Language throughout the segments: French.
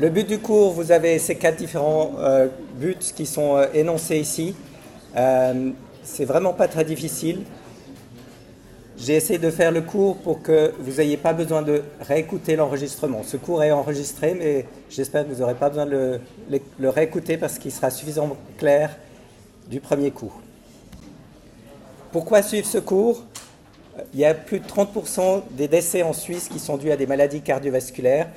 Le but du cours, vous avez ces quatre différents euh, buts qui sont euh, énoncés ici. Euh, c'est vraiment pas très difficile. J'ai essayé de faire le cours pour que vous n'ayez pas besoin de réécouter l'enregistrement. Ce cours est enregistré, mais j'espère que vous n'aurez pas besoin de le, le réécouter parce qu'il sera suffisamment clair du premier coup. Pourquoi suivre ce cours? Il y a plus de 30% des décès en Suisse qui sont dus à des maladies cardiovasculaires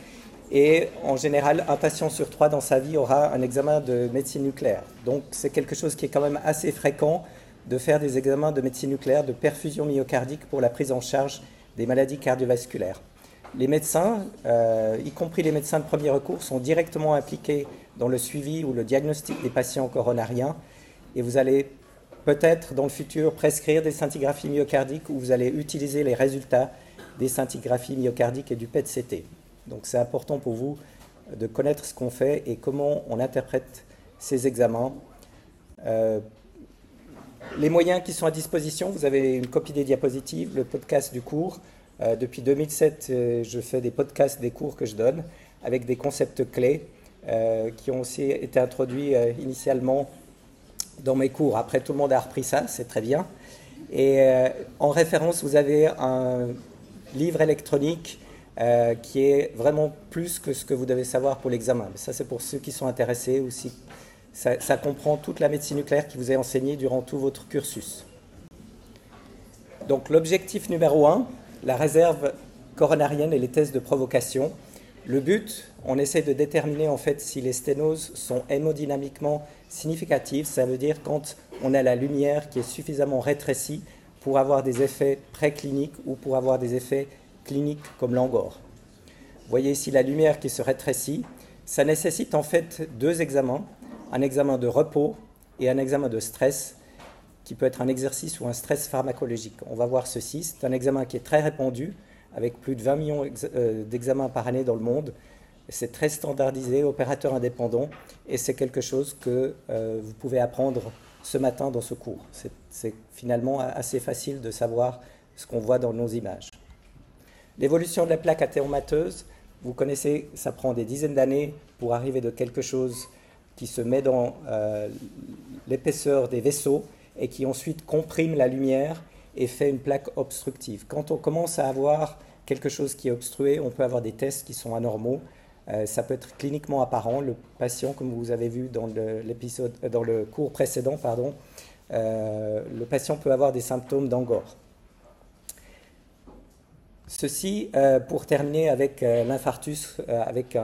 et en général, un patient sur trois dans sa vie aura un examen de médecine nucléaire. Donc c'est quelque chose qui est quand même assez fréquent de faire des examens de médecine nucléaire, de perfusion myocardique pour la prise en charge des maladies cardiovasculaires. Les médecins, euh, y compris les médecins de premier recours, sont directement impliqués dans le suivi ou le diagnostic des patients coronariens et vous allez peut-être dans le futur prescrire des scintigraphies myocardiques ou vous allez utiliser les résultats des scintigraphies myocardiques et du PET-CT. Donc c'est important pour vous de connaître ce qu'on fait et comment on interprète ces examens. Euh, les moyens qui sont à disposition, vous avez une copie des diapositives, le podcast du cours. Euh, depuis 2007, euh, je fais des podcasts des cours que je donne avec des concepts clés qui ont aussi été introduits initialement dans mes cours. Après, tout le monde a repris ça, c'est très bien. Et en référence, vous avez un livre électronique euh, qui est vraiment plus que ce que vous devez savoir pour l'examen. Ça, c'est pour ceux qui sont intéressés aussi. Ça, ça, comprend toute la médecine nucléaire qui vous est enseignée durant tout votre cursus. Donc, l'objectif numéro un, la réserve coronarienne et les tests de provocation. Le but, on essaie de déterminer en fait si les sténoses sont hémodynamiquement significatives. Ça veut dire quand on a la lumière qui est suffisamment rétrécie pour avoir des effets précliniques ou pour avoir des effets cliniques comme l'angor. Vous voyez ici la lumière qui se rétrécit. Ça nécessite en fait deux examens, un examen de repos et un examen de stress, qui peut être un exercice ou un stress pharmacologique. On va voir ceci. C'est un examen qui est très répandu, avec plus de 20 millions euh, d'examens par année dans le monde. C'est très standardisé, opérateur indépendant, et c'est quelque chose que euh, vous pouvez apprendre ce matin dans ce cours. C'est finalement assez facile de savoir ce qu'on voit dans nos images. L'évolution de la plaque athéomateuse, vous connaissez, ça prend des dizaines d'années pour arriver de quelque chose qui se met dans euh, l'épaisseur des vaisseaux et qui ensuite comprime la lumière et fait une plaque obstructive. Quand on commence à avoir quelque chose qui est obstrué, on peut avoir des tests qui sont anormaux. Euh, ça peut être cliniquement apparent. Le patient, comme vous avez vu dans l'épisode, euh, le cours précédent, pardon, le patient peut avoir des symptômes d'angor. Ceci euh, pour terminer avec euh, l'infarctus, euh, avec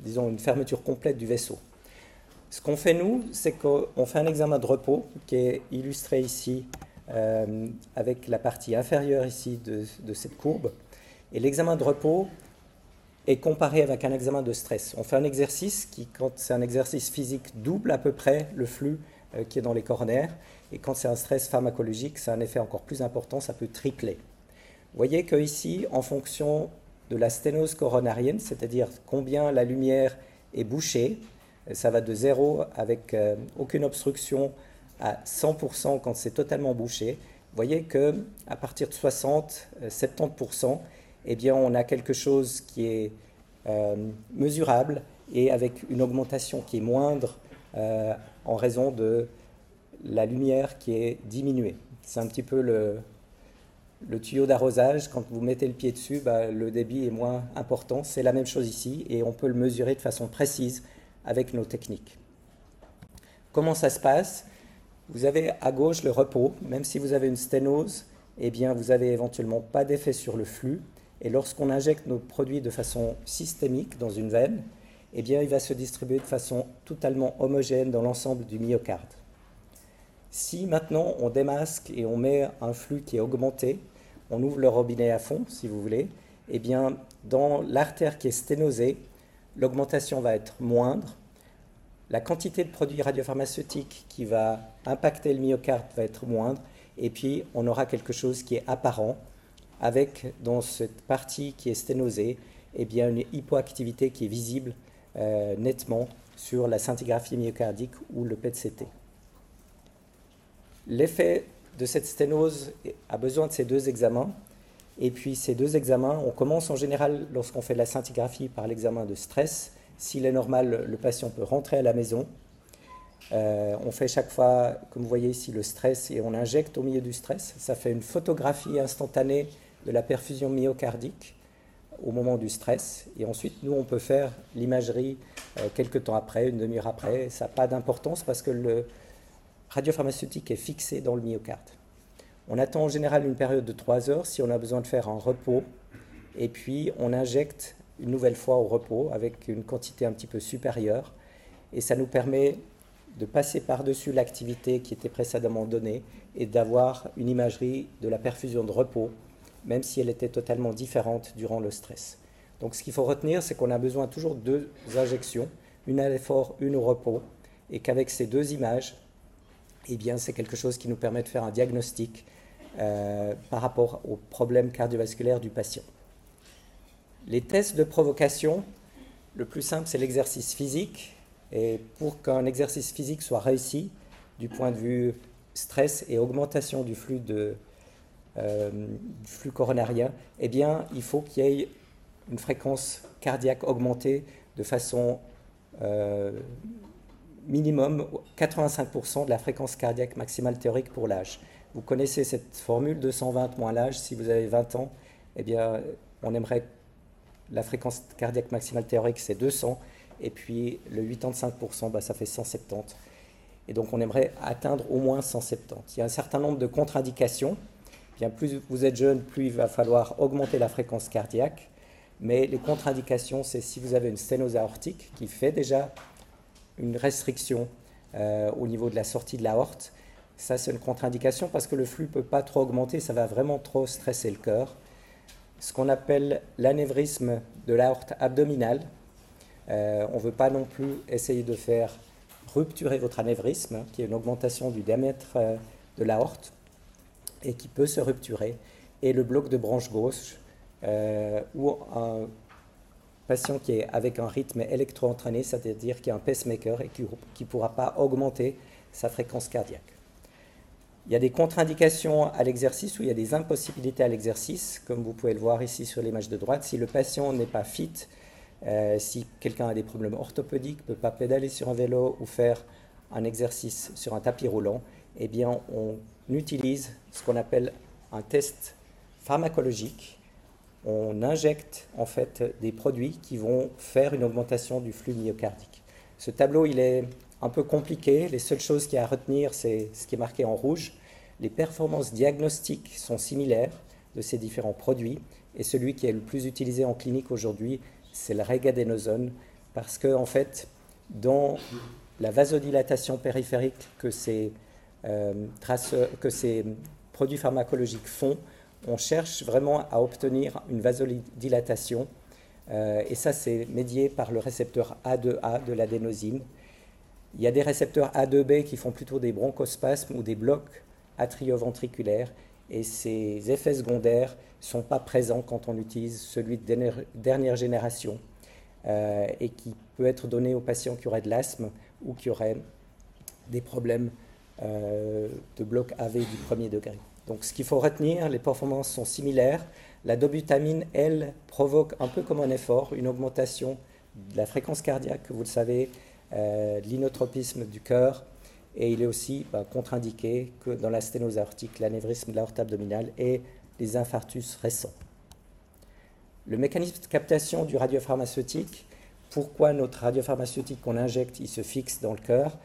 disons une fermeture complète du vaisseau. Ce qu'on fait nous, c'est qu'on fait un examen de repos qui est illustré ici avec la partie inférieure ici de, de cette courbe. Et l'examen de repos est comparé avec un examen de stress. On fait un exercice qui, quand c'est un exercice physique, double à peu près le flux qui est dans les coronaires. Et quand c'est un stress pharmacologique, c'est un effet encore plus important, ça peut tripler. Vous voyez qu'ici, en fonction de la sténose coronarienne, c'est-à-dire combien la lumière est bouchée, ça va de 0 avec euh, aucune obstruction à 100% quand c'est totalement bouché. Vous voyez que à partir de 60, 70%, euh, eh bien, on a quelque chose qui est euh, mesurable et avec une augmentation qui est moindre en raison de la lumière qui est diminuée. C'est un petit peu le, le tuyau d'arrosage, quand vous mettez le pied dessus, bah, le débit est moins important. C'est la même chose ici et on peut le mesurer de façon précise avec nos techniques. Comment ça se passe? Vous avez à gauche le repos. Même si vous avez une sténose, eh bien, vous n'avez éventuellement pas d'effet sur le flux. Et lorsqu'on injecte nos produits de façon systémique dans une veine, eh bien, il va se distribuer de façon totalement homogène dans l'ensemble du myocarde. Si maintenant on démasque et on met un flux qui est augmenté, on ouvre le robinet à fond, si vous voulez, eh bien, dans l'artère qui est sténosée, l'augmentation va être moindre, la quantité de produits radiopharmaceutiques qui va impacter le myocarde va être moindre, et puis on aura quelque chose qui est apparent, avec dans cette partie qui est sténosée, eh bien, une hypoactivité qui est visible euh, nettement sur la scintigraphie myocardique ou le PET-CT. L'effet de cette sténose a besoin de ces deux examens. Et puis ces deux examens, on commence en général lorsqu'on fait de la scintigraphie par l'examen de stress. S'il est normal, le patient peut rentrer à la maison. Euh, on fait chaque fois, comme vous voyez ici, le stress et on injecte au milieu du stress. Ça fait une photographie instantanée de la perfusion myocardique au moment du stress. Et ensuite, nous, on peut faire l'imagerie euh, quelques temps après, une demi-heure après. Ça n'a pas d'importance parce que le radiopharmaceutique est fixé dans le myocarde. On attend en général une période de 3 heures si on a besoin de faire un repos. Et puis, on injecte une nouvelle fois au repos avec une quantité un petit peu supérieure. Et ça nous permet de passer par-dessus l'activité qui était précédemment donnée et d'avoir une imagerie de la perfusion de repos, même si elle était totalement différente durant le stress. Donc ce qu'il faut retenir, c'est qu'on a besoin toujours de deux injections, une à l'effort, une au repos, et qu'avec ces deux images, eh c'est quelque chose qui nous permet de faire un diagnostic euh, par rapport aux problèmes cardiovasculaires du patient. Les tests de provocation, le plus simple, c'est l'exercice physique. Et pour qu'un exercice physique soit réussi, du point de vue stress et augmentation du flux, de, euh, flux coronarien, eh il faut qu'il y ait une fréquence cardiaque augmentée de façon euh, minimum 85% de la fréquence cardiaque maximale théorique pour l'âge. Vous connaissez cette formule 220 moins l'âge, si vous avez 20 ans, eh bien, on aimerait la fréquence cardiaque maximale théorique, c'est 200, et puis le 85%, bah, ça fait 170. Et donc on aimerait atteindre au moins 170. Il y a un certain nombre de contre-indications. Bien plus vous êtes jeune, plus il va falloir augmenter la fréquence cardiaque. Mais les contre-indications, c'est si vous avez une sténose aortique qui fait déjà une restriction euh, au niveau de la sortie de l'aorte. Ça, c'est une contre-indication parce que le flux ne peut pas trop augmenter, ça va vraiment trop stresser le cœur. Ce qu'on appelle l'anévrisme de l'aorte abdominale, euh, on ne veut pas non plus essayer de faire rupturer votre anévrisme, hein, qui est une augmentation du diamètre euh, de l'aorte et qui peut se rupturer. Et le bloc de branche gauche, euh, ou un qui est avec un rythme électro-entraîné, c'est-à-dire qui a un pacemaker et qui ne pourra pas augmenter sa fréquence cardiaque. Il y a des contre-indications à l'exercice ou il y a des impossibilités à l'exercice, comme vous pouvez le voir ici sur l'image de droite. Si le patient n'est pas fit, euh, si quelqu'un a des problèmes orthopédiques, ne peut pas pédaler sur un vélo ou faire un exercice sur un tapis roulant, eh bien, on utilise ce qu'on appelle un test pharmacologique. On injecte en fait des produits qui vont faire une augmentation du flux myocardique. Ce tableau, il est un peu compliqué. Les seules choses qu'il y a à retenir, c'est ce qui est marqué en rouge. Les performances diagnostiques sont similaires de ces différents produits et celui qui est le plus utilisé en clinique aujourd'hui, c'est le regadénosone, parce que en fait, dans la vasodilatation périphérique que ces, euh, que ces produits pharmacologiques font, on cherche vraiment à obtenir une vasodilatation, euh, et ça c'est médié par le récepteur A2A de l'adénosine. Il y a des récepteurs A2B qui font plutôt des bronchospasmes ou des blocs atrioventriculaires, et ces effets secondaires ne sont pas présents quand on utilise celui de dernière génération euh, et qui peut être donné aux patients qui auraient de l'asthme ou qui auraient des problèmes euh, de bloc AV du premier degré. Donc ce qu'il faut retenir, les performances sont similaires. La dobutamine, elle, provoque un peu comme un effort, une augmentation de la fréquence cardiaque, vous le savez, euh, l'inotropisme du cœur, et il est aussi bah, contre-indiqué que dans la sténose aortique, l'anévrisme de l'aorte abdominale et les infarctus récents. Le mécanisme de captation du radiopharmaceutique, pourquoi notre radiopharmaceutique qu'on injecte, il se fixe dans le cœur?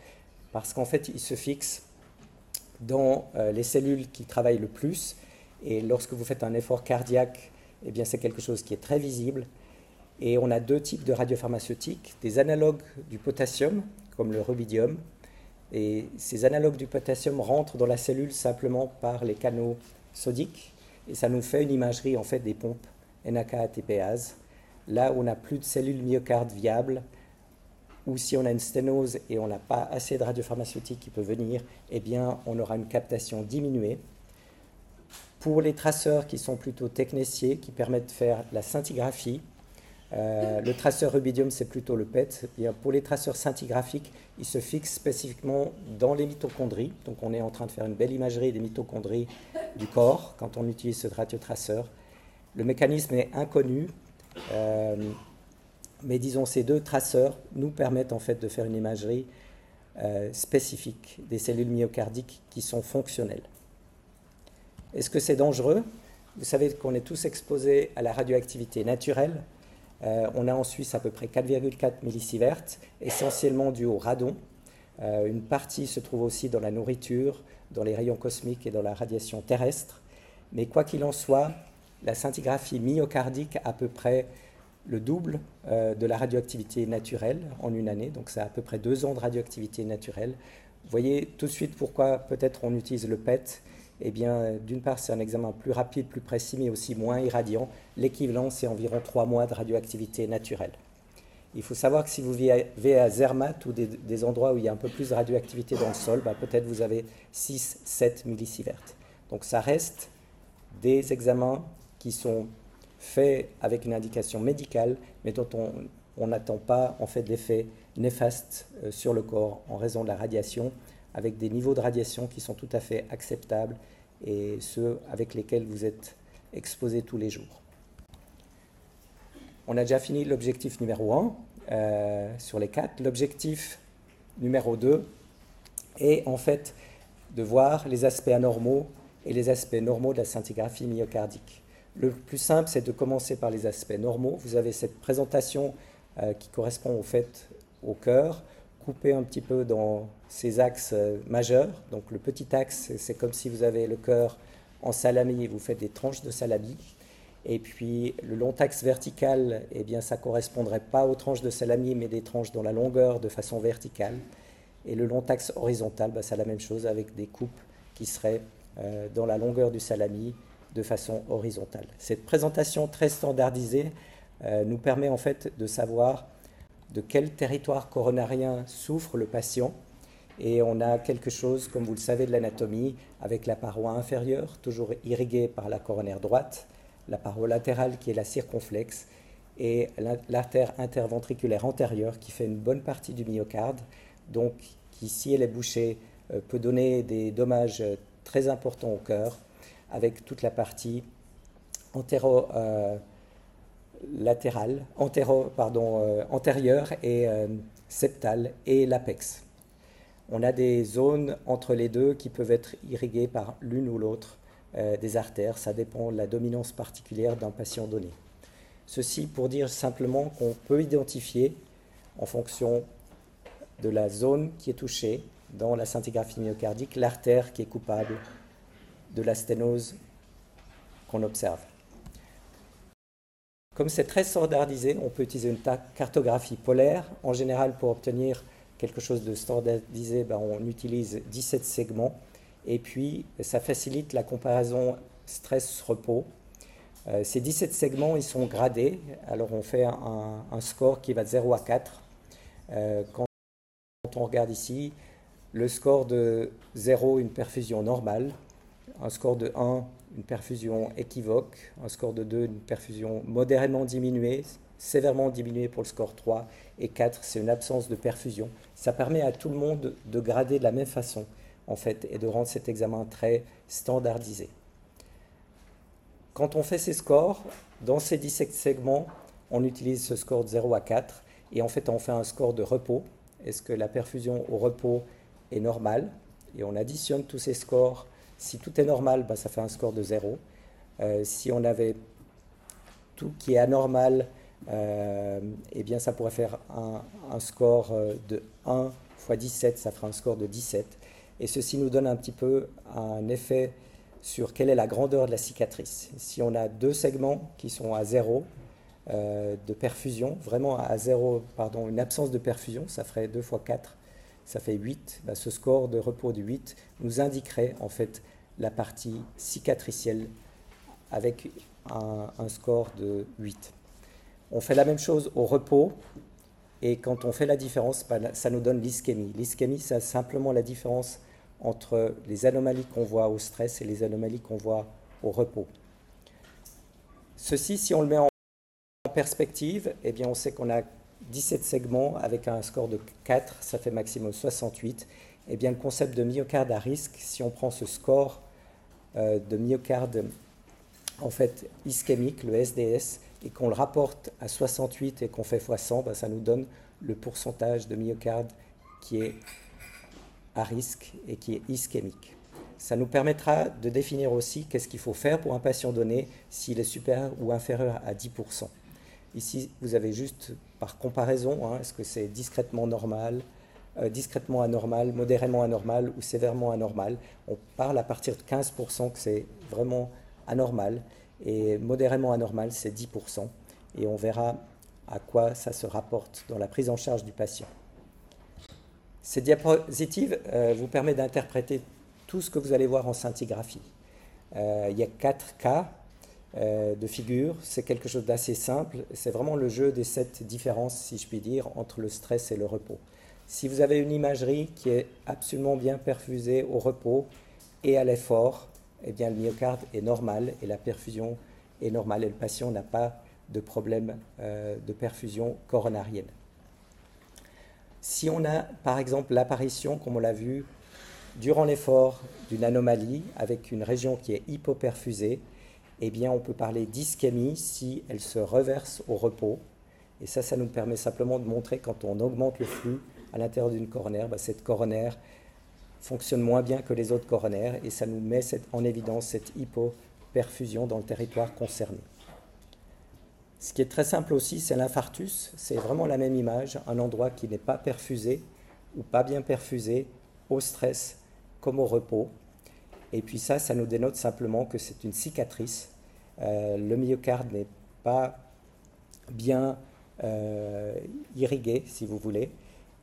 Parce qu'en fait, il se fixe dans euh, les cellules qui travaillent le plus. Et lorsque vous faites un effort cardiaque, eh bien, c'est quelque chose qui est très visible. Et on a deux types de radiopharmaceutiques, des analogues du potassium, comme le rubidium, et ces analogues du potassium rentrent dans la cellule simplement par les canaux sodiques et ça nous fait une imagerie en fait des pompes NAK-ATPase. Là on n'a plus de cellules myocardes viables, ou si on a une sténose et on n'a pas assez de radiopharmaceutique qui peut venir, eh bien on aura une captation diminuée. Pour les traceurs qui sont plutôt techniciens, qui permettent de faire la scintigraphie, euh, le traceur rubidium, c'est plutôt le PET. pour les traceurs scintigraphiques, ils se fixent spécifiquement dans les mitochondries. Donc on est en train de faire une belle imagerie des mitochondries du corps quand on utilise ce radiotraceur. Le mécanisme est inconnu, euh, mais disons ces deux traceurs nous permettent en fait de faire une imagerie euh, spécifique des cellules myocardiques qui sont fonctionnelles. Est-ce que c'est dangereux? Vous savez qu'on est tous exposés à la radioactivité naturelle. Euh, on a en Suisse à peu près 4,4 millisieverts, essentiellement dû au radon. une partie se trouve aussi dans la nourriture, dans les rayons cosmiques et dans la radiation terrestre. Mais quoi qu'il en soit, la scintigraphie myocardique à peu près le double euh, de la radioactivité naturelle en une année, donc c'est à peu près deux ans de radioactivité naturelle. Vous voyez tout de suite pourquoi peut-être on utilise le PET. Eh bien, d'une part, c'est un examen plus rapide, plus précis, mais aussi moins irradiant. L'équivalent, c'est environ trois mois de radioactivité naturelle. Il faut savoir que si vous vivez à Zermatt ou des, endroits où il y a un peu plus de radioactivité dans le sol, bah, peut-être vous avez 6-7 millisieverts. Donc ça reste des examens qui sont fait avec une indication médicale, mais dont on n'attend pas en fait d'effets néfastes euh, sur le corps en raison de la radiation, avec des niveaux de radiation qui sont tout à fait acceptables et ceux avec lesquels vous êtes exposés tous les jours. On a déjà fini l'objectif numéro 1 euh, sur les quatre. L'objectif numéro 2 est en fait de voir les aspects anormaux et les aspects normaux de la scintigraphie myocardique. Le plus simple, c'est de commencer par les aspects normaux. Vous avez cette présentation euh, qui correspond au fait au cœur, coupée un petit peu dans ses axes euh, majeurs. Donc le petit axe, c'est comme si vous avez le cœur en salami et vous faites des tranches de salami. Et puis le long axe vertical, eh bien, ça correspondrait pas aux tranches de salami, mais des tranches dans la longueur de façon verticale. Et le long axe horizontal, bah, c'est la même chose avec des coupes qui seraient euh, dans la longueur du salami de façon horizontale. Cette présentation très standardisée euh, nous permet en fait de savoir de quel territoire coronarien souffre le patient. Et on a quelque chose, comme vous le savez, de l'anatomie, avec la paroi inférieure, toujours irriguée par la coronaire droite, la paroi latérale qui est la circonflexe, et l'artère interventriculaire antérieure qui fait une bonne partie du myocarde, donc qui, si elle est bouchée, euh, peut donner des dommages très importants au cœur avec toute la partie antéro, euh, latérale, antéro, pardon, euh, antérieure et euh, septale et l'apex. On a des zones entre les deux qui peuvent être irriguées par l'une ou l'autre des artères. Ça dépend de la dominance particulière d'un patient donné. Ceci pour dire simplement qu'on peut identifier en fonction de la zone qui est touchée dans la scintigraphie myocardique l'artère qui est coupable de la sténose qu'on observe. Comme c'est très standardisé, on peut utiliser une cartographie polaire. En général, pour obtenir quelque chose de standardisé, ben, on utilise 17 segments. Et puis, ça facilite la comparaison stress-repos. Euh, ces 17 segments, ils sont gradés. Alors, on fait un, score qui va de 0 à 4. Euh, quand on regarde ici, le score de 0, une perfusion normale un score de 1, une perfusion équivoque, un score de 2, une perfusion modérément diminuée, sévèrement diminuée pour le score 3, et 4, c'est une absence de perfusion. Ça permet à tout le monde de grader de la même façon, en fait, et de rendre cet examen très standardisé. Quand on fait ces scores, dans ces 17 segments, on utilise ce score de 0 à 4, et en fait, on fait un score de repos. Est-ce que la perfusion au repos est normale? Et on additionne tous ces scores si tout est normal, bah, ça fait un score de 0. Euh, si on avait tout qui est anormal, euh, eh bien ça pourrait faire un, score euh, de 1 fois 17, ça fera un score de 17. Et ceci nous donne un petit peu un effet sur quelle est la grandeur de la cicatrice. Si on a deux segments qui sont à 0 de perfusion, vraiment à 0, pardon, une absence de perfusion, ça ferait 2 fois 4, ça fait 8, bah, ce score de repos de 8 nous indiquerait en fait la partie cicatricielle avec un, score de 8. On fait la même chose au repos et quand on fait la différence, bah, ça nous donne l'ischémie. L'ischémie, c'est simplement la différence entre les anomalies qu'on voit au stress et les anomalies qu'on voit au repos. Ceci, si on le met en perspective, eh bien on sait qu'on a 17 segments avec un score de 4, ça fait maximum 68. Eh bien, le concept de myocarde à risque, si on prend ce score euh, de myocarde en fait ischémique, le SDS, et qu'on le rapporte à 68 et qu'on fait x100, ben, ça nous donne le pourcentage de myocarde qui est à risque et qui est ischémique. Ça nous permettra de définir aussi qu'est-ce qu'il faut faire pour un patient donné s'il est supérieur ou inférieur à 10%. Ici, vous avez juste par comparaison, hein, est-ce que c'est discrètement normal, euh, discrètement anormal, modérément anormal ou sévèrement anormal? On parle à partir de 15% que c'est vraiment anormal et modérément anormal, c'est 10%. Et on verra à quoi ça se rapporte dans la prise en charge du patient. Ces diapositives euh, vous permettent d'interpréter tout ce que vous allez voir en scintigraphie. Euh, il y a quatre cas de figure. C'est quelque chose d'assez simple. C'est vraiment le jeu des sept différences, si je puis dire, entre le stress et le repos. Si vous avez une imagerie qui est absolument bien perfusée au repos et à l'effort, eh bien le myocarde est normal et la perfusion est normale et le patient n'a pas de problème euh, de perfusion coronarienne. Si on a par exemple l'apparition, comme on l'a vu, durant l'effort d'une anomalie avec une région qui est hypoperfusée, eh bien on peut parler d'ischémie si elle se reverse au repos. Et ça, ça nous permet simplement de montrer quand on augmente le flux, à l'intérieur d'une coronaire, bah, cette coronaire fonctionne moins bien que les autres coronaires et ça nous met en évidence cette hypoperfusion dans le territoire concerné. Ce qui est très simple aussi, c'est l'infarctus. C'est vraiment la même image, un endroit qui n'est pas perfusé ou pas bien perfusé au stress comme au repos. Et puis ça, ça nous dénote simplement que c'est une cicatrice. Euh, le myocarde n'est pas bien euh, irrigué, si vous voulez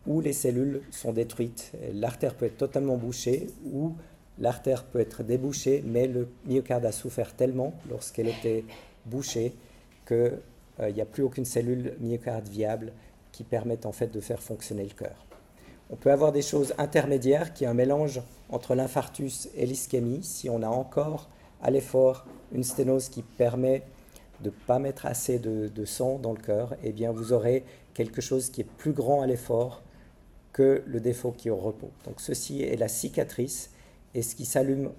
où les cellules sont détruites. L'artère peut être totalement bouchée ou l'artère peut être débouchée, mais le myocarde a souffert tellement lorsqu'elle était bouchée qu'il euh, n'y a plus aucune cellule myocarde viable qui permette en fait de faire fonctionner le cœur. On peut avoir des choses intermédiaires qui est un mélange entre l'infarctus et l'ischémie. Si on a encore à l'effort une sténose qui permet de ne pas mettre assez de, sang dans le cœur, eh bien vous aurez quelque chose qui est plus grand à l'effort que le défaut qui est au repos. Donc ceci est la cicatrice et ce qui s'allume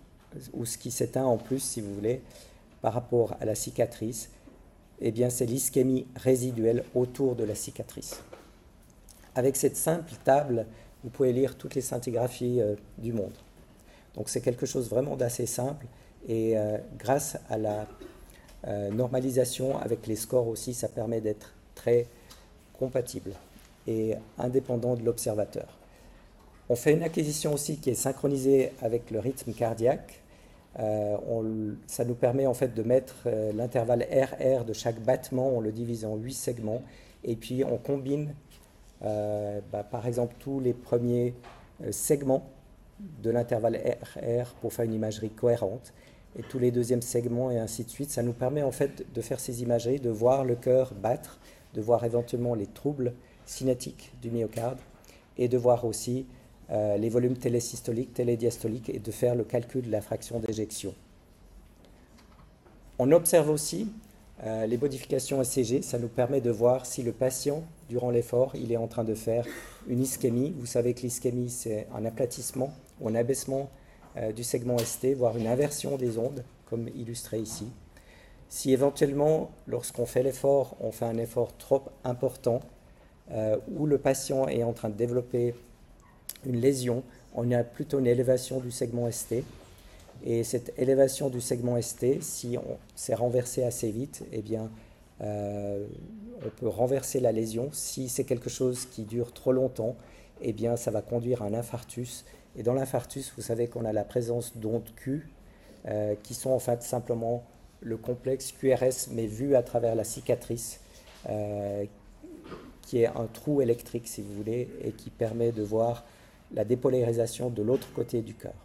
ou ce qui s'éteint en plus, si vous voulez, par rapport à la cicatrice, eh bien c'est l'ischémie résiduelle autour de la cicatrice. Avec cette simple table, vous pouvez lire toutes les scintigraphies euh, du monde. Donc c'est quelque chose vraiment d'assez simple et euh, grâce à la euh, normalisation avec les scores aussi, ça permet d'être très compatible et indépendant de l'observateur. On fait une acquisition aussi qui est synchronisée avec le rythme cardiaque. Ça nous permet en fait de mettre l'intervalle RR de chaque battement, on le divise en 8 segments, et puis on combine bah, par exemple tous les premiers segments de l'intervalle RR pour faire une imagerie cohérente, et tous les deuxièmes segments et ainsi de suite. Ça nous permet en fait de faire ces imageries, de voir le cœur battre, de voir éventuellement les troubles cinétique du myocarde et de voir aussi euh, les volumes télésystoliques, télédiastoliques et de faire le calcul de la fraction d'éjection. On observe aussi euh, les modifications ECG, ça nous permet de voir si le patient, durant l'effort, il est en train de faire une ischémie. Vous savez que l'ischémie, c'est un aplatissement ou un abaissement euh, du segment ST, voire une inversion des ondes, comme illustré ici. Si éventuellement, lorsqu'on fait l'effort, on fait un effort trop important, euh, où le patient est en train de développer une lésion, on a plutôt une élévation du segment ST. Et cette élévation du segment ST, si on s'est renversé assez vite, eh bien, euh, on peut renverser la lésion. Si c'est quelque chose qui dure trop longtemps, eh bien, ça va conduire à un infarctus. Et dans l'infarctus, vous savez qu'on a la présence d'ondes Q, euh, qui sont en fait simplement le complexe QRS, mais vu à travers la cicatrice, qui est un trou électrique, si vous voulez, et qui permet de voir la dépolarisation de l'autre côté du cœur.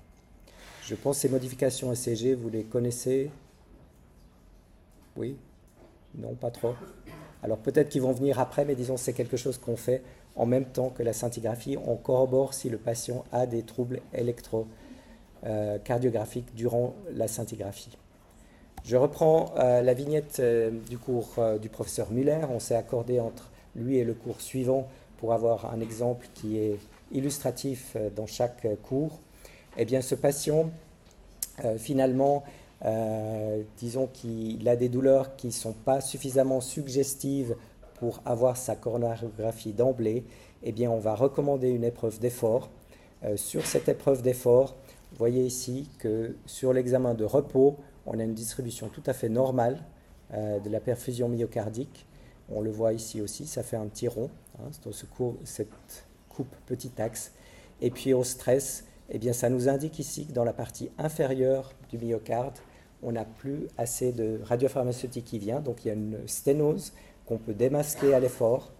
Je pense que ces modifications ECG, vous les connaissez Oui Non, pas trop Alors peut-être qu'ils vont venir après, mais disons c'est quelque chose qu'on fait en même temps que la scintigraphie. On corrobore si le patient a des troubles électrocardiographiques euh, durant la scintigraphie. Je reprends euh, la vignette euh, du cours du professeur Muller. On s'est accordé entre lui et le cours suivant pour avoir un exemple qui est illustratif dans chaque cours, eh bien ce patient, euh, finalement, euh, disons qu'il a des douleurs qui ne sont pas suffisamment suggestives pour avoir sa coronarographie d'emblée, eh bien, on va recommander une épreuve d'effort. Euh, sur cette épreuve d'effort, vous voyez ici que sur l'examen de repos, on a une distribution tout à fait normale de la perfusion myocardique. On le voit ici aussi, ça fait un petit rond, hein, cette coupe petit axe. Et puis au stress, eh bien, ça nous indique ici que dans la partie inférieure du myocarde, on n'a plus assez de radiopharmaceutique qui vient, donc il y a une sténose qu'on peut démasquer à l'effort,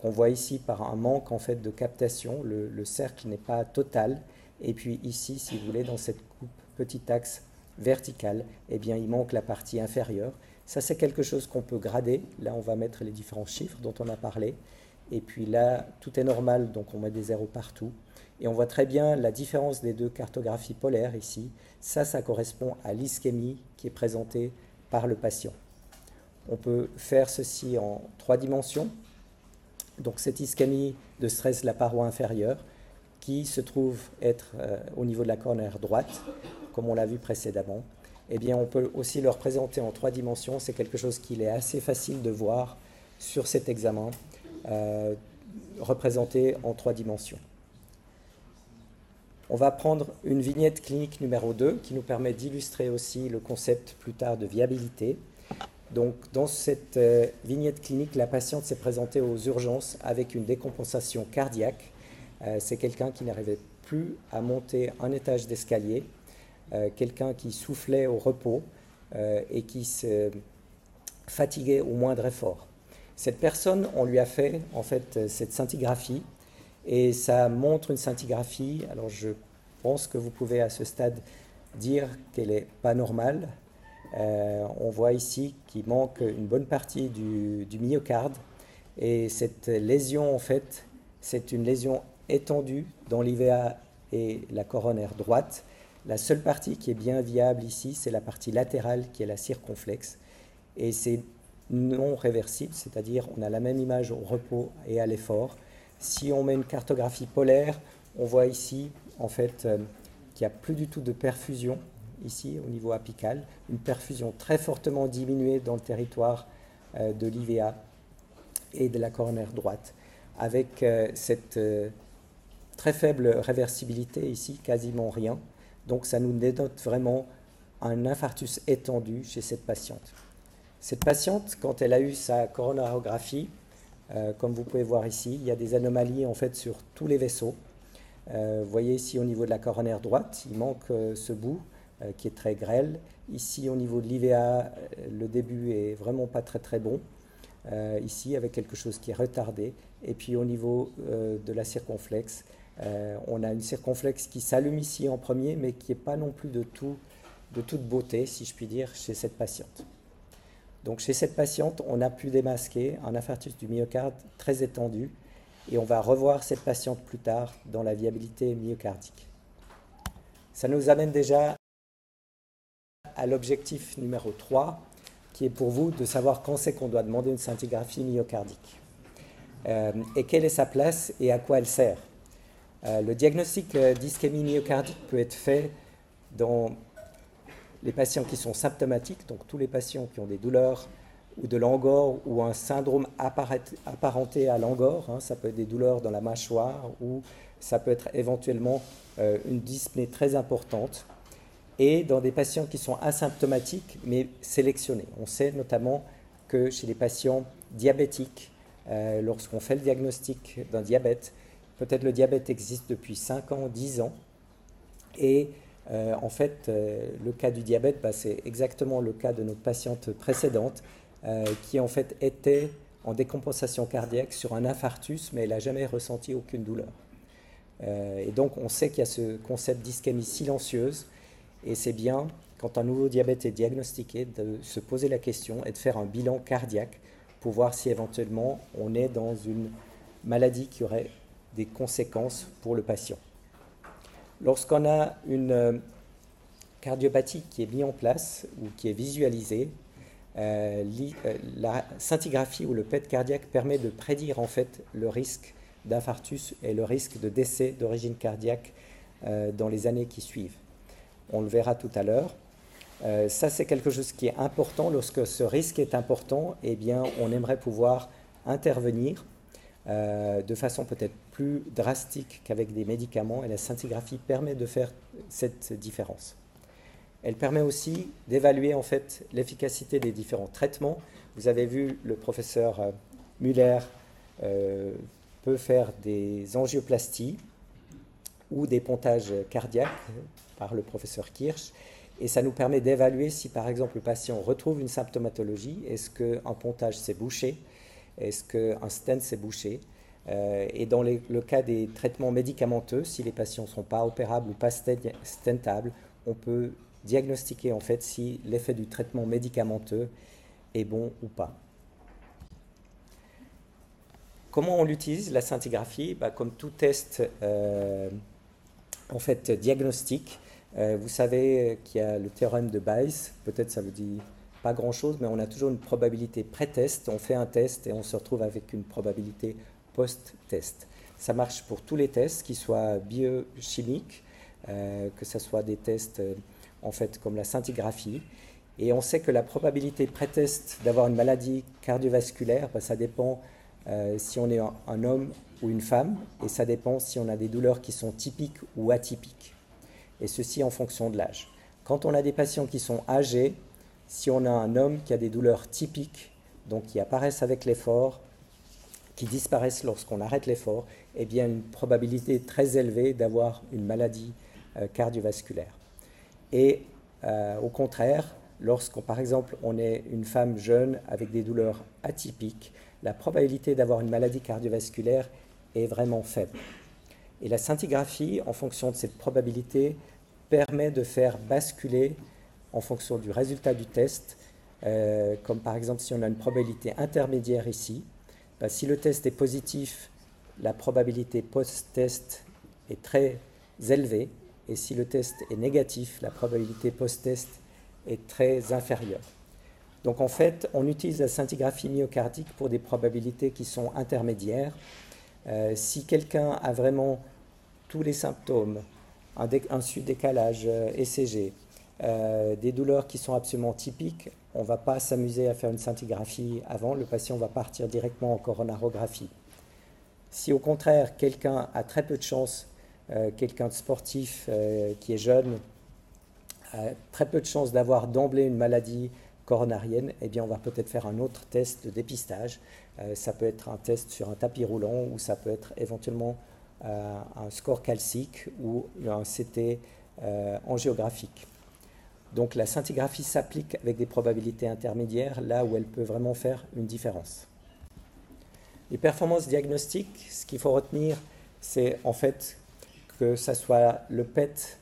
qu'on voit ici par un manque en fait de captation, le, cercle n'est pas total, et puis ici, si vous voulez, dans cette coupe petit axe verticale, eh bien, il manque la partie inférieure. Ça, c'est quelque chose qu'on peut grader. Là, on va mettre les différents chiffres dont on a parlé. Et puis là, tout est normal, donc on met des zéros partout. Et on voit très bien la différence des deux cartographies polaires ici. Ça, ça correspond à l'ischémie qui est présentée par le patient. On peut faire ceci en trois dimensions. Donc cette ischémie de stress de la paroi inférieure qui se trouve être euh, au niveau de la cornère droite, comme on l'a vu précédemment. Eh bien, on peut aussi le représenter en trois dimensions. C'est quelque chose qu'il est assez facile de voir sur cet examen, euh, représenté en trois dimensions. On va prendre une vignette clinique numéro 2 qui nous permet d'illustrer aussi le concept plus tard de viabilité. Donc, dans cette euh, vignette clinique, la patiente s'est présentée aux urgences avec une décompensation cardiaque. Euh, c'est quelqu'un qui n'arrivait plus à monter un étage d'escalier, euh, quelqu'un qui soufflait au repos et qui se fatiguait au moindre effort. Cette personne, on lui a fait en fait cette scintigraphie et ça montre une scintigraphie. Alors je pense que vous pouvez à ce stade dire qu'elle n'est pas normale. Euh, on voit ici qu'il manque une bonne partie du, myocarde. Et cette lésion, en fait, c'est une lésion étendue dans l'IVA et la coronaire droite. La seule partie qui est bien viable ici, c'est la partie latérale qui est la circonflexe. Et c'est non réversible, c'est-à-dire on a la même image au repos et à l'effort. Si on met une cartographie polaire, on voit ici en fait euh, qu'il n'y a plus du tout de perfusion ici au niveau apical, une perfusion très fortement diminuée dans le territoire euh, de l'IVA et de la coronaire droite, avec euh, cette très faible réversibilité ici, quasiment rien. Donc ça nous dénote vraiment un infarctus étendu chez cette patiente. Cette patiente, quand elle a eu sa coronarographie, euh, comme vous pouvez voir ici, il y a des anomalies en fait sur tous les vaisseaux. Euh, vous voyez ici au niveau de la coronaire droite, il manque euh, ce bout qui est très grêle. Ici au niveau de l'IVA, le début est vraiment pas très très bon. ici avec quelque chose qui est retardé. Et puis au niveau de la circonflexe, on a une circonflexe qui s'allume ici en premier, mais qui n'est pas non plus de, tout, de toute beauté, si je puis dire, chez cette patiente. Donc chez cette patiente, on a pu démasquer un infarctus du myocarde très étendu et on va revoir cette patiente plus tard dans la viabilité myocardique. Ça nous amène déjà à l'objectif numéro 3, qui est pour vous de savoir quand c'est qu'on doit demander une scintigraphie myocardique. Euh, et quelle est sa place et à quoi elle sert? Euh, le diagnostic euh, d'ischémie myocardique peut être fait dans les patients qui sont symptomatiques, donc tous les patients qui ont des douleurs ou de l'angor ou un syndrome apparenté à l'angor, hein, ça peut être des douleurs dans la mâchoire ou ça peut être éventuellement euh, une dyspnée très importante, et dans des patients qui sont asymptomatiques mais sélectionnés. On sait notamment que chez les patients diabétiques, euh, lorsqu'on fait le diagnostic d'un diabète, peut-être le diabète existe depuis 5 ans, 10 ans, et euh, en fait, euh, le cas du diabète, bah, c'est exactement le cas de notre patiente précédente, euh, qui en fait était en décompensation cardiaque sur un infarctus, mais elle n'a jamais ressenti aucune douleur. et donc, on sait qu'il y a ce concept d'ischémie silencieuse, et c'est bien, quand un nouveau diabète est diagnostiqué, de se poser la question et de faire un bilan cardiaque pour voir si éventuellement on est dans une maladie qui aurait des conséquences pour le patient. Lorsqu'on a une euh, cardiopathie qui est mise en place ou qui est visualisée, euh, euh, la scintigraphie ou le PET cardiaque permet de prédire en fait le risque d'infarctus et le risque de décès d'origine cardiaque dans les années qui suivent. On le verra tout à l'heure. Ça, c'est quelque chose qui est important. Lorsque ce risque est important, eh bien, on aimerait pouvoir intervenir de façon peut-être plus drastique qu'avec des médicaments. Et la scintigraphie permet de faire cette différence. Elle permet aussi d'évaluer en fait l'efficacité des différents traitements. Vous avez vu le professeur euh, Muller peut faire des angioplasties ou des pontages cardiaques par le professeur Kirsch. Et ça nous permet d'évaluer si, par exemple, le patient retrouve une symptomatologie. Est-ce qu'un pontage s'est bouché? Est-ce qu'un stent s'est bouché? euh, Et dans le cas des traitements médicamenteux, si les patients ne sont pas opérables ou pas stentables, on peut diagnostiquer en fait si l'effet du traitement médicamenteux est bon ou pas. Comment on l'utilise, la scintigraphie? Bah, Comme tout test euh, en fait diagnostique, euh, vous savez qu'il y a le théorème de Bayes, peut-être ça vous dit pas grand-chose, mais on a toujours une probabilité pré-test. On fait un test et on se retrouve avec une probabilité post-test. Ça marche pour tous les tests, qu'ils soient biochimiques, euh, que ce soit des tests euh, en fait comme la scintigraphie. Et on sait que la probabilité pré-test d'avoir une maladie cardiovasculaire, bah, ça dépend si on est un homme ou une femme, et ça dépend si on a des douleurs qui sont typiques ou atypiques et ceci en fonction de l'âge. Quand on a des patients qui sont âgés, si on a un homme qui a des douleurs typiques, donc qui apparaissent avec l'effort, qui disparaissent lorsqu'on arrête l'effort, eh bien une probabilité très élevée d'avoir une maladie euh, cardiovasculaire. Et euh, au contraire, lorsqu'on par exemple on est une femme jeune avec des douleurs atypiques, la probabilité d'avoir une maladie cardiovasculaire est vraiment faible. Et la scintigraphie, en fonction de cette probabilité, permet de faire basculer, en fonction du résultat du test, euh, comme par exemple si on a une probabilité intermédiaire ici, bah, si le test est positif, la probabilité post-test est très élevée, et si le test est négatif, la probabilité post-test est très inférieure. Donc en fait, on utilise la scintigraphie myocardique pour des probabilités qui sont intermédiaires, euh, si quelqu'un a vraiment tous les symptômes, un, un décalage ECG, euh, euh, des douleurs qui sont absolument typiques, on ne va pas s'amuser à faire une scintigraphie avant, le patient va partir directement en coronarographie. Si au contraire quelqu'un a très peu de chance, quelqu'un de sportif qui est jeune, a très peu de chance d'avoir d'emblée une maladie coronarienne, eh bien on va peut-être faire un autre test de dépistage euh, ça peut être un test sur un tapis roulant ou ça peut être éventuellement euh, un score calcique ou un CT euh, angiographique. Donc la scintigraphie s'applique avec des probabilités intermédiaires là où elle peut vraiment faire une différence. Les performances diagnostiques, ce qu'il faut retenir, c'est en fait que ça soit le PET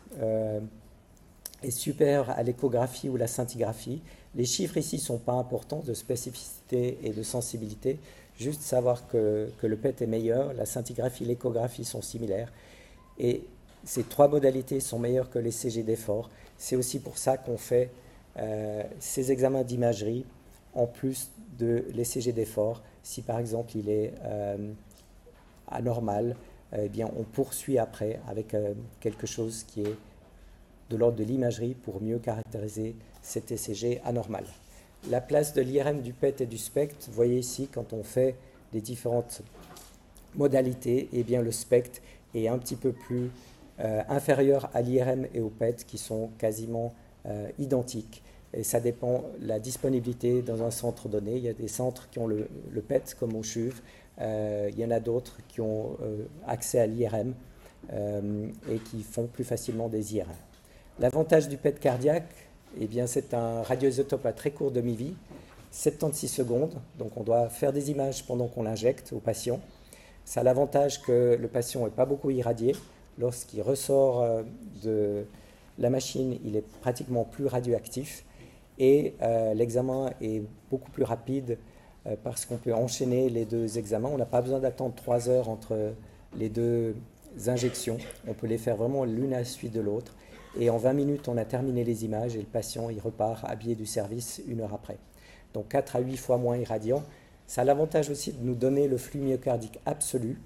est supérieur à l'échographie ou la scintigraphie. Les chiffres ici ne sont pas importants de spécificité et de sensibilité, juste savoir que, le PET est meilleur, la scintigraphie et l'échographie sont similaires. Et ces trois modalités sont meilleures que les CG d'effort. C'est aussi pour ça qu'on fait euh, ces examens d'imagerie en plus de l'ECG d'effort. Si par exemple il est euh, anormal, eh bien on poursuit après avec euh, quelque chose qui est de l'ordre de l'imagerie pour mieux caractériser cet ECG anormal. La place de l'IRM, du PET et du SPECT, vous voyez ici, quand on fait les différentes modalités, eh bien le SPECT est un petit peu plus euh, inférieur à l'IRM et au PET qui sont quasiment euh, identiques. Et ça dépend de la disponibilité dans un centre donné. Il y a des centres qui ont le, PET comme au CHUV, euh, il y en a d'autres qui ont accès à l'IRM et qui font plus facilement des IRM. L'avantage du PET cardiaque, eh bien, c'est un radioisotope à très court demi-vie, 76 secondes. Donc, on doit faire des images pendant qu'on l'injecte au patient. Ça a l'avantage que le patient n'est pas beaucoup irradié. Lorsqu'il ressort euh, de la machine, il est pratiquement plus radioactif. Et euh, l'examen est beaucoup plus rapide euh, parce qu'on peut enchaîner les deux examens. On n'a pas besoin d'attendre trois heures entre les deux injections. On peut les faire vraiment l'une à la suite de l'autre. Et en 20 minutes, on a terminé les images et le patient, il repart habillé du service une heure après. Donc 4 à 8 fois moins irradiant. Ça a l'avantage aussi de nous donner le flux myocardique absolu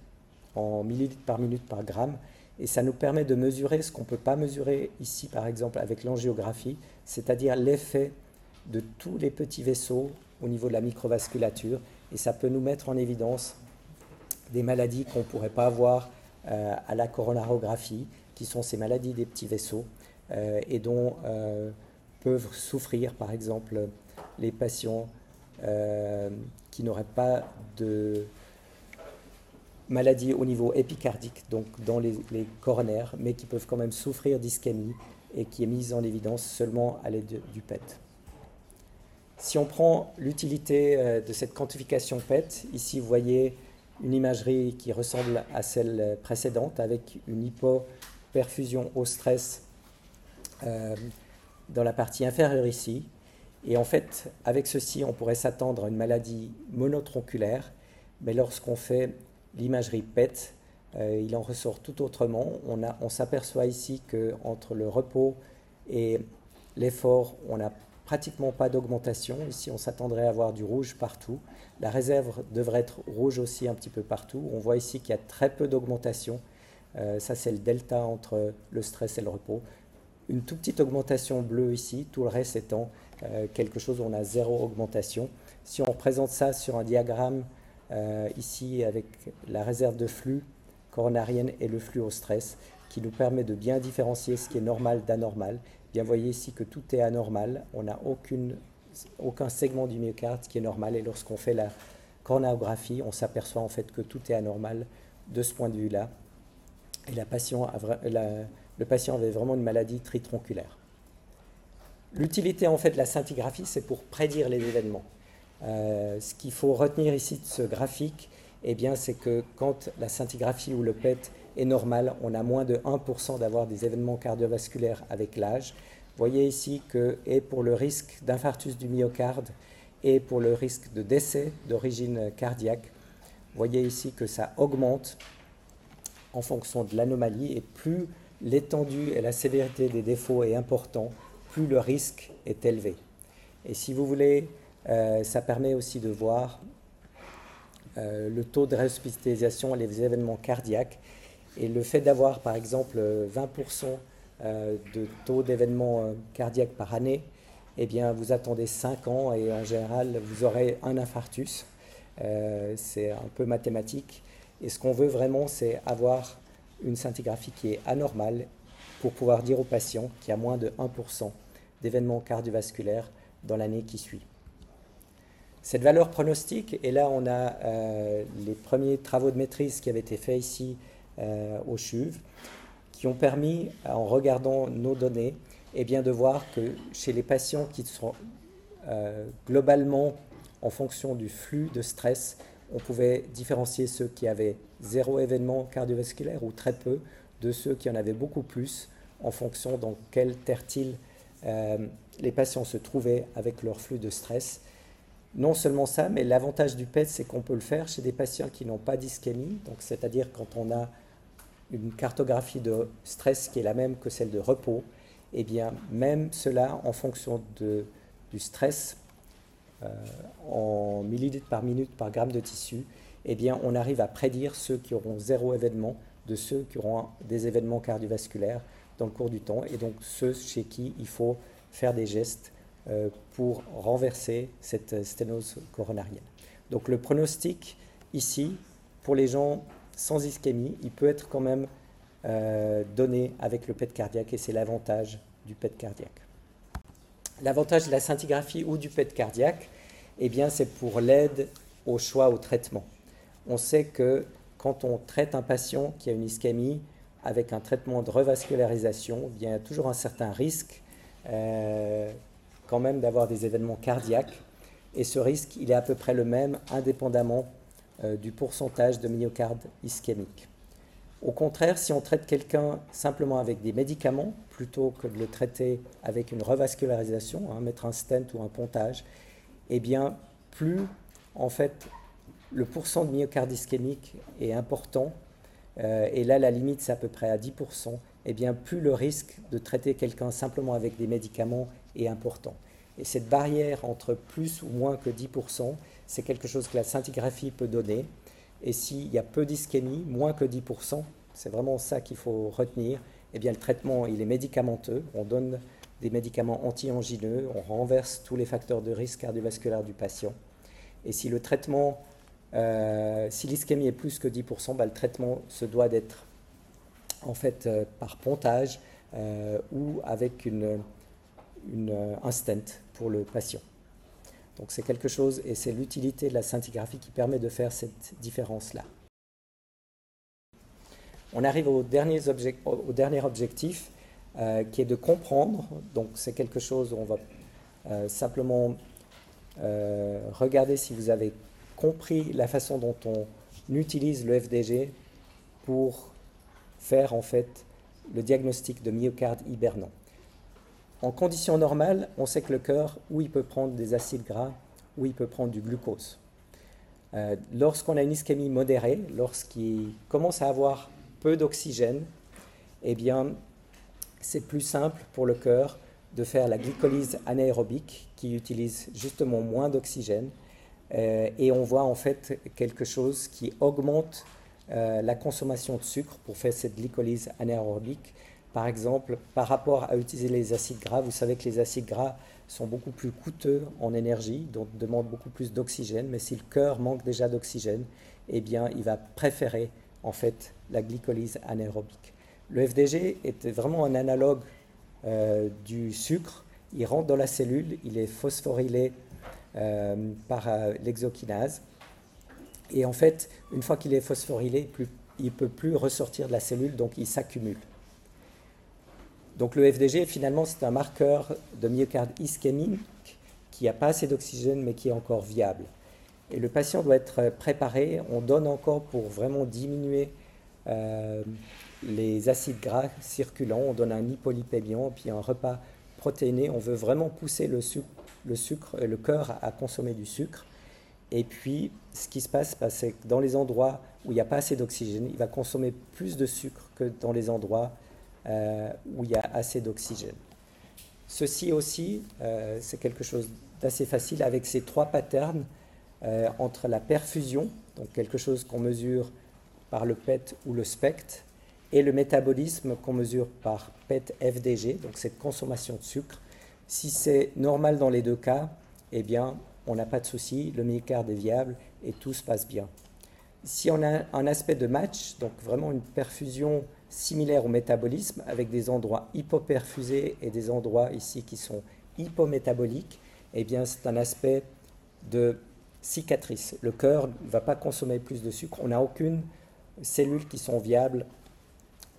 en millilitres par minute par gramme. Et ça nous permet de mesurer ce qu'on ne peut pas mesurer ici, par exemple, avec l'angiographie, c'est-à-dire l'effet de tous les petits vaisseaux au niveau de la microvasculature. Et ça peut nous mettre en évidence des maladies qu'on ne pourrait pas avoir euh, à la coronarographie, qui sont ces maladies des petits vaisseaux, euh, et dont euh, peuvent souffrir, par exemple, les patients qui n'auraient pas de maladie au niveau épicardique, donc dans les, coronaires, mais qui peuvent quand même souffrir d'ischémie et qui est mise en évidence seulement à l'aide du PET. Si on prend l'utilité de cette quantification PET, ici vous voyez une imagerie qui ressemble à celle précédente avec une hypoperfusion au stress euh, dans la partie inférieure ici. Et en fait, avec ceci, on pourrait s'attendre à une maladie monotronculaire, mais lorsqu'on fait l'imagerie PET, euh, il en ressort tout autrement. On, on s'aperçoit ici qu'entre le repos et l'effort, on n'a pratiquement pas d'augmentation. Ici, on s'attendrait à avoir du rouge partout. La réserve devrait être rouge aussi un petit peu partout. On voit ici qu'il y a très peu d'augmentation. Euh, ça, c'est le delta entre le stress et le repos. Une toute petite augmentation bleue ici, tout le reste étant euh, quelque chose où on a zéro augmentation. Si on représente ça sur un diagramme euh, ici avec la réserve de flux coronarienne et le flux au stress, qui nous permet de bien différencier ce qui est normal d'anormal, Bien, vous voyez ici que tout est anormal. On n'a aucun segment du myocarde qui est normal. Et lorsqu'on fait la coronarographie, on s'aperçoit en fait que tout est anormal de ce point de vue-là. Et le patient avait vraiment une maladie tritronculaire. L'utilité en fait de la scintigraphie, c'est pour prédire les événements. Euh, ce qu'il faut retenir ici de ce graphique, eh bien, c'est que quand la scintigraphie ou le PET est normal, on a moins de 1% d'avoir des événements cardiovasculaires avec l'âge. Voyez ici que, et pour le risque d'infarctus du myocarde et pour le risque de décès d'origine cardiaque, voyez ici que ça augmente en fonction de l'anomalie et plus l'étendue et la sévérité des défauts est important, plus le risque est élevé. Et si vous voulez, euh, ça permet aussi de voir euh, le taux de réhospitalisation les événements cardiaques et le fait d'avoir, par exemple, 20% euh, de taux d'événements cardiaques par année, eh bien, vous attendez 5 ans et en général, vous aurez un infarctus. C'est un peu mathématique. Et ce qu'on veut vraiment, c'est avoir une scintigraphie qui est anormale pour pouvoir dire au patient qu'il y a moins de 1% d'événements cardiovasculaires dans l'année qui suit. Cette valeur pronostique, et là on a les premiers travaux de maîtrise qui avaient été faits ici euh, au CHUV, qui ont permis, en regardant nos données, eh bien, de voir que chez les patients qui sont euh, globalement en fonction du flux de stress, on pouvait différencier ceux qui avaient zéro événement cardiovasculaire ou très peu de ceux qui en avaient beaucoup plus en fonction dans quel tertile euh, les patients se trouvaient avec leur flux de stress. Non seulement ça, mais l'avantage du PET, c'est qu'on peut le faire chez des patients qui n'ont pas d'ischémie, donc c'est-à-dire quand on a une cartographie de stress qui est la même que celle de repos, et eh bien même cela en fonction du stress euh, en millilitres par minute par gramme de tissu, eh bien on arrive à prédire ceux qui auront zéro événement de ceux qui auront des événements cardiovasculaires dans le cours du temps, et donc ceux chez qui il faut faire des gestes pour renverser cette sténose coronarienne. Donc le pronostic ici, pour les gens sans ischémie, il peut être quand même euh, donné avec le PET cardiaque et c'est l'avantage du PET cardiaque. L'avantage de la scintigraphie ou du PET cardiaque, eh bien, c'est pour l'aide au choix au traitement. On sait que quand on traite un patient qui a une ischémie avec un traitement de revascularisation, il y a toujours un certain risque euh, quand même d'avoir des événements cardiaques. Et ce risque, il est à peu près le même indépendamment euh, du pourcentage de myocarde ischémique. Au contraire, si on traite quelqu'un simplement avec des médicaments, plutôt que de le traiter avec une revascularisation, hein, mettre un stent ou un pontage, eh bien, plus en fait le pourcent de myocarde ischémique est important, euh, et là la limite c'est à peu près à 10%, eh bien plus le risque de traiter quelqu'un simplement avec des médicaments est important. Et cette barrière entre plus ou moins que 10%, c'est quelque chose que la scintigraphie peut donner. Et s'il y a peu d'ischémie, moins que 10%, c'est vraiment ça qu'il faut retenir. Eh bien, le traitement, il est médicamenteux. On donne des médicaments anti-angineux, on renverse tous les facteurs de risque cardiovasculaire du patient. Et si le traitement, euh, si l'ischémie est plus que 10%, bah, le traitement se doit d'être en fait euh, par pontage euh, ou avec une, un stent pour le patient. Donc c'est quelque chose, et c'est l'utilité de la scintigraphie qui permet de faire cette différence-là. On arrive au dernier, objectif, euh, qui est de comprendre. Donc c'est quelque chose où on va euh, simplement euh, regarder si vous avez compris la façon dont on utilise le FDG pour faire en fait le diagnostic de myocarde hibernant. En conditions normales, on sait que le cœur, où il peut prendre des acides gras, où il peut prendre du glucose. Lorsqu'on a une ischémie modérée, lorsqu'il commence à avoir peu d'oxygène, eh bien, c'est plus simple pour le cœur de faire la glycolyse anaérobique qui utilise justement moins d'oxygène. Euh, et on voit en fait quelque chose qui augmente euh, la consommation de sucre pour faire cette glycolyse anaérobique. Par exemple, par rapport à utiliser les acides gras, vous savez que les acides gras sont beaucoup plus coûteux en énergie, donc demandent beaucoup plus d'oxygène. Mais si le cœur manque déjà d'oxygène, eh bien, il va préférer en fait la glycolyse anaérobique. Le FDG est vraiment un analogue euh, du sucre. Il rentre dans la cellule, il est phosphorylé euh, par euh, l'exokinase. Et en fait, une fois qu'il est phosphorylé, il ne peut plus ressortir de la cellule, donc il s'accumule. Donc le FDG, finalement, c'est un marqueur de myocarde ischémique qui n'a pas assez d'oxygène, mais qui est encore viable. Et le patient doit être préparé. On donne encore pour vraiment diminuer les acides gras circulants, on donne un hypolipémiant, puis un repas protéiné. On veut vraiment pousser le le, sucre, le cœur à consommer du sucre. Et puis, ce qui se passe, bah, c'est que dans les endroits où il n'y a pas assez d'oxygène, il va consommer plus de sucre que dans les endroits euh, où il y a assez d'oxygène. Ceci aussi, euh, c'est quelque chose d'assez facile avec ces trois patterns euh, entre la perfusion, donc quelque chose qu'on mesure par le PET ou le SPECT, et le métabolisme qu'on mesure par PET-FDG, donc cette consommation de sucre. Si c'est normal dans les deux cas, eh bien, on n'a pas de souci, le myocarde est viable et tout se passe bien. Si on a un aspect de match, donc vraiment une perfusion similaire au métabolisme, avec des endroits hypoperfusés et des endroits ici qui sont hypométaboliques, eh bien, c'est un aspect de cicatrice. Le cœur ne va pas consommer plus de sucre. On n'a aucune cellule qui sont viables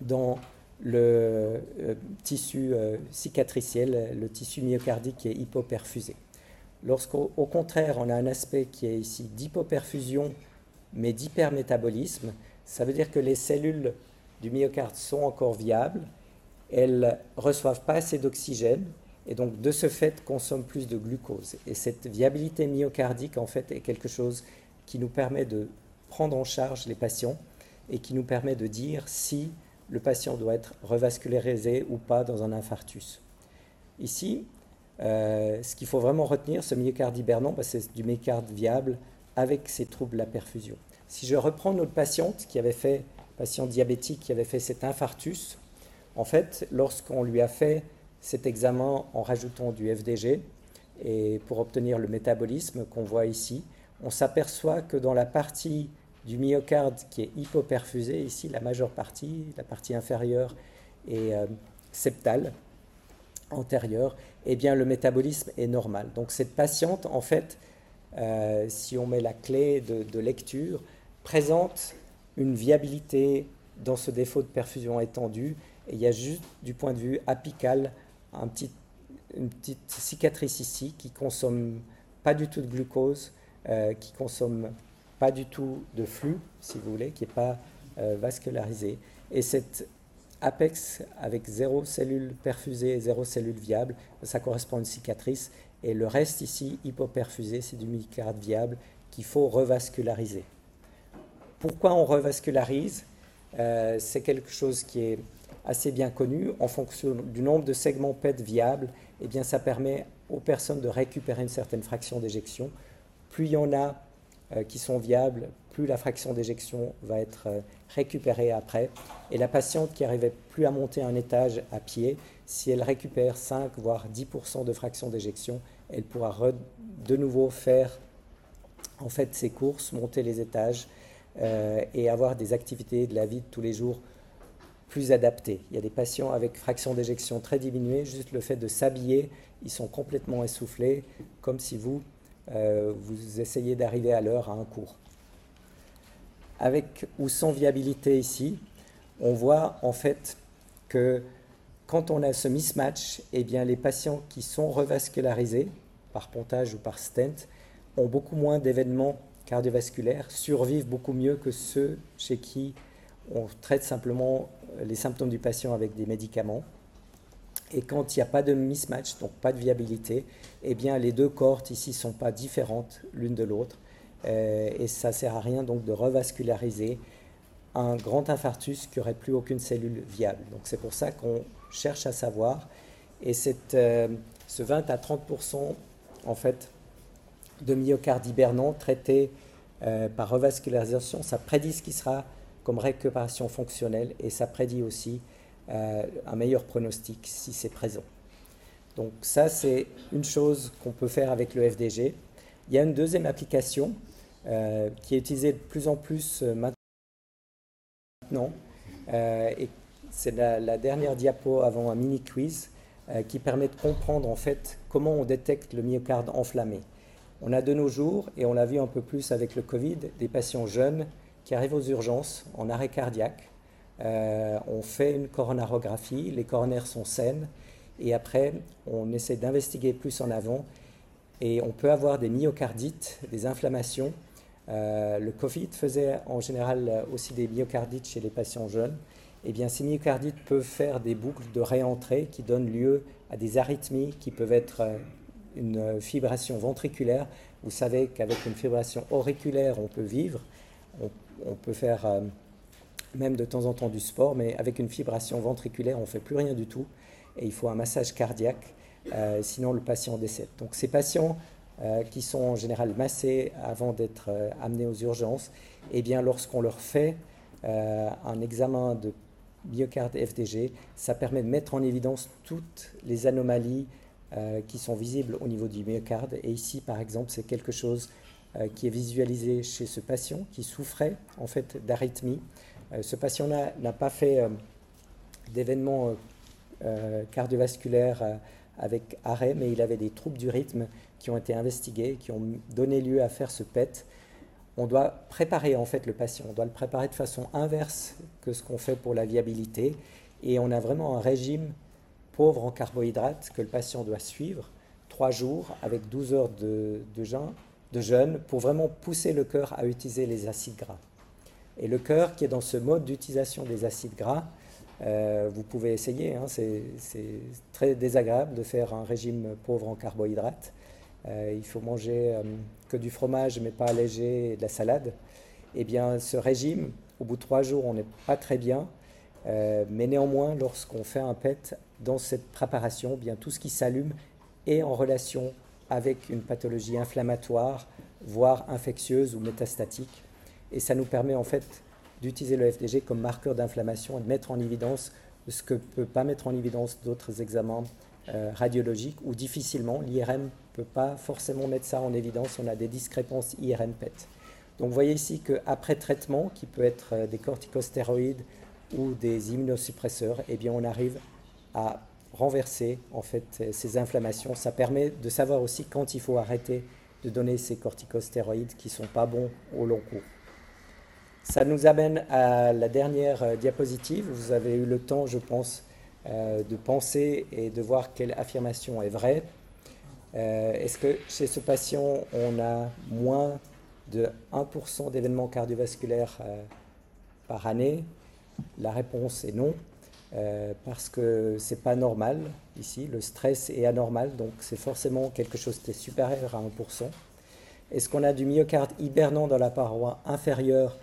dans le euh, tissu euh, cicatriciel, le tissu myocardique qui est hypoperfusé. Lorsqu'au contraire, on a un aspect qui est ici d'hypoperfusion, mais d'hypermétabolisme, ça veut dire que les cellules du myocarde sont encore viables, elles reçoivent pas assez d'oxygène, et donc de ce fait consomment plus de glucose. Et cette viabilité myocardique, en fait, est quelque chose qui nous permet de prendre en charge les patients et qui nous permet de dire si le patient doit être revascularisé ou pas dans un infarctus. Ici, euh, ce qu'il faut vraiment retenir, ce myocarde hibernant, bah, c'est du myocarde viable avec ces troubles de la perfusion. Si je reprends notre patiente qui avait fait, patient diabétique qui avait fait cet infarctus, en fait, lorsqu'on lui a fait cet examen en rajoutant du FDG et pour obtenir le métabolisme qu'on voit ici, on s'aperçoit que dans la partie du myocarde qui est hypoperfusé, ici la majeure partie, la partie inférieure et euh, septale, antérieure, eh bien le métabolisme est normal. Donc cette patiente, en fait, euh, si on met la clé de, lecture, présente une viabilité dans ce défaut de perfusion étendue. Et il y a juste du point de vue apical une petite cicatrice ici qui consomme pas du tout de glucose, euh, qui consomme pas du tout de flux, si vous voulez, qui n'est pas euh, vascularisé. Et cet apex avec zéro cellule perfusée zéro cellule viable, ça correspond à une cicatrice. Et le reste ici, hypoperfusé, c'est du myocarde viable qu'il faut revasculariser. Pourquoi on revascularise euh, C'est quelque chose qui est assez bien connu. En fonction du nombre de segments PET viables, eh bien, ça permet aux personnes de récupérer une certaine fraction d'éjection. Plus il y en a, euh, qui sont viables, plus la fraction d'éjection va être euh, récupérée après. Et la patiente qui n'arrivait plus à monter un étage à pied, si elle récupère 5 voire 10% de fraction d'éjection, elle pourra de nouveau faire en fait ses courses, monter les étages euh, et avoir des activités de la vie de tous les jours plus adaptées. Il y a des patients avec fraction d'éjection très diminuée, juste le fait de s'habiller, ils sont complètement essoufflés, comme si vous, euh, vous essayez d'arriver à l'heure à un cours. Avec ou sans viabilité ici, on voit en fait que quand on a ce mismatch, eh bien, les patients qui sont revascularisés par pontage ou par stent ont beaucoup moins d'événements cardiovasculaires, survivent beaucoup mieux que ceux chez qui on traite simplement les symptômes du patient avec des médicaments. Et quand il n'y a pas de mismatch, donc pas de viabilité, eh bien les deux cohortes ici ne sont pas différentes l'une de l'autre. Euh, et ça ne sert à rien donc de revasculariser un grand infarctus qui n'aurait plus aucune cellule viable. Donc c'est pour ça qu'on cherche à savoir. Et cette, euh, ce 20 à 30 en fait de myocarde hibernant traité euh, par revascularisation, ça prédit ce qui sera comme récupération fonctionnelle et ça prédit aussi euh, un meilleur pronostic si c'est présent. Donc ça, c'est une chose qu'on peut faire avec le FDG. Il y a une deuxième application euh, qui est utilisée de plus en plus maintenant. et c'est la, la, dernière diapo avant un mini quiz qui permet de comprendre en fait comment on détecte le myocarde enflammé. On a de nos jours, et on l'a vu un peu plus avec le Covid, des patients jeunes qui arrivent aux urgences en arrêt cardiaque. Euh, on fait une coronarographie, les coronaires sont saines, et après, on essaie d'investiguer plus en avant, et on peut avoir des myocardites, des inflammations. Euh, le Covid faisait en général aussi des myocardites chez les patients jeunes. Eh bien, ces myocardites peuvent faire des boucles de réentrée qui donnent lieu à des arythmies qui peuvent être euh, une fibration ventriculaire. Vous savez qu'avec une fibration auriculaire, on peut vivre, on, peut faire euh, même de temps en temps du sport, mais avec une fibration ventriculaire, on ne fait plus rien du tout. Et il faut un massage cardiaque, euh, sinon le patient décède. Donc ces patients euh, qui sont en général massés avant d'être amenés aux urgences, eh bien lorsqu'on leur fait un examen de myocarde FDG, ça permet de mettre en évidence toutes les anomalies qui sont visibles au niveau du myocarde. Et ici, par exemple, c'est quelque chose euh, qui est visualisé chez ce patient qui souffrait en fait d'arythmie. Euh, ce patient n'a pas fait d'événements cardiovasculaires avec arrêt, mais il avait des troubles du rythme qui ont été investigués, qui ont donné lieu à faire ce PET. On doit préparer en fait le patient, on doit le préparer de façon inverse que ce qu'on fait pour la viabilité, et on a vraiment un régime pauvre en carbohydrates que le patient doit suivre trois jours avec 12 heures de, jeûne, pour vraiment pousser le cœur à utiliser les acides gras. Et le cœur qui est dans ce mode d'utilisation des acides gras, euh, vous pouvez essayer, hein, c'est très désagréable de faire un régime pauvre en carbohydrates. Euh, il faut manger euh, que du fromage mais pas léger et de la salade. Eh bien, ce régime, au bout de trois jours, on n'est pas très bien. mais néanmoins, lorsqu'on fait un PET dans cette préparation, bien tout ce qui s'allume est en relation avec une pathologie inflammatoire, voire infectieuse ou métastatique. Et ça nous permet en fait d'utiliser le FDG comme marqueur d'inflammation et de mettre en évidence ce que ne peut pas mettre en évidence d'autres examens euh, radiologiques ou difficilement. L'IRM ne peut pas forcément mettre ça en évidence. On a des discrépances IRM-PET. Donc vous voyez ici qu'après traitement, qui peut être euh, des corticostéroïdes ou des immunosuppresseurs, eh bien on arrive à renverser en fait ces inflammations. Ça permet de savoir aussi quand il faut arrêter de donner ces corticostéroïdes qui ne sont pas bons au long cours. Ça nous amène à la dernière euh, diapositive. Vous avez eu le temps, je pense, euh, de penser et de voir quelle affirmation est vraie. Euh, est-ce que chez ce patient, on a moins de 1% d'événements cardiovasculaires par année? La réponse est non. Euh, parce que c'est pas normal ici, le stress est anormal, donc c'est forcément quelque chose qui est supérieur à 1%. Est-ce qu'on a du myocarde hibernant dans la paroi inférieure?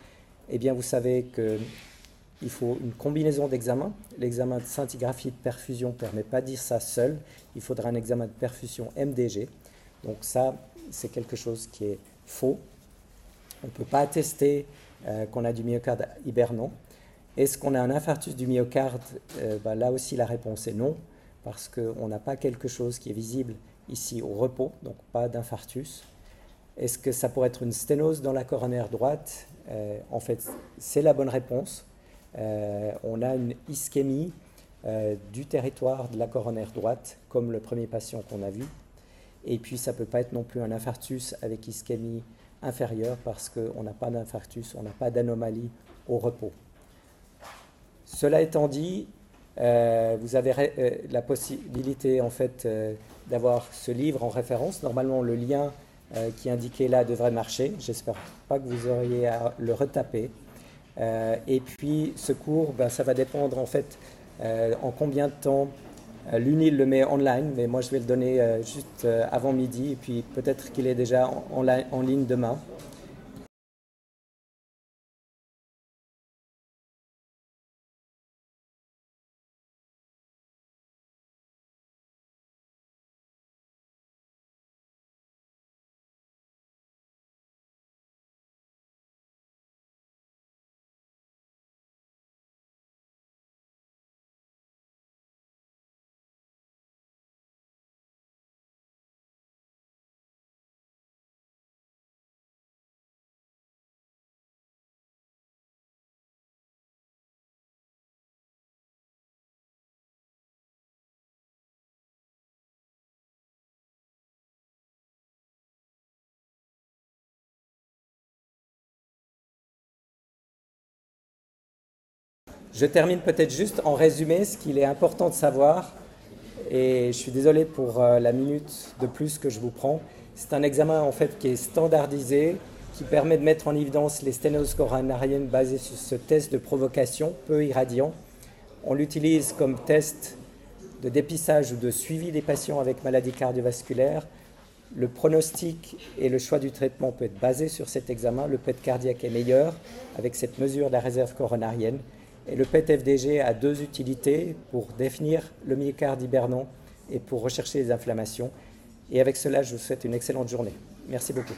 Eh bien, vous savez qu'il faut une combinaison d'examens. L'examen de scintigraphie de perfusion ne permet pas de dire ça seul. Il faudra un examen de perfusion MDG. Donc ça, c'est quelque chose qui est faux. On ne peut pas attester euh, qu'on a du myocarde hibernant. Est-ce qu'on a un infarctus du myocarde euh, ben, Là aussi, la réponse est non, parce qu'on n'a pas quelque chose qui est visible ici au repos, donc pas d'infarctus. Est-ce que ça pourrait être une sténose dans la coronaire droite euh, En fait, c'est la bonne réponse. Euh, on a une ischémie du territoire de la coronaire droite, comme le premier patient qu'on a vu. Et puis, ça ne peut pas être non plus un infarctus avec ischémie inférieure parce qu'on n'a pas d'infarctus, on n'a pas d'anomalie au repos. Cela étant dit, vous avez la possibilité en fait d'avoir ce livre en référence. Normalement, le lien euh, qui indiquait là devrait marcher. J'espère pas que vous auriez à le retaper. Euh, et puis ce cours, ben, ça va dépendre en fait euh, en combien de temps l'UNIL le met online, mais moi je vais le donner juste avant midi, et puis peut-être qu'il est déjà en ligne demain. Je termine peut-être juste en résumé ce qu'il est important de savoir. Et je suis désolé pour euh, la minute de plus que je vous prends. C'est un examen en fait qui est standardisé, qui permet de mettre en évidence les sténoses coronariennes basées sur ce test de provocation peu irradiant. On l'utilise comme test de dépistage ou de suivi des patients avec maladie cardiovasculaire. Le pronostic et le choix du traitement peut être basé sur cet examen. Le PET cardiaque est meilleur avec cette mesure de la réserve coronarienne. Et le PET-FDG a deux utilités pour définir le myocarde hibernant et pour rechercher les inflammations. Et avec cela, je vous souhaite une excellente journée. Merci beaucoup.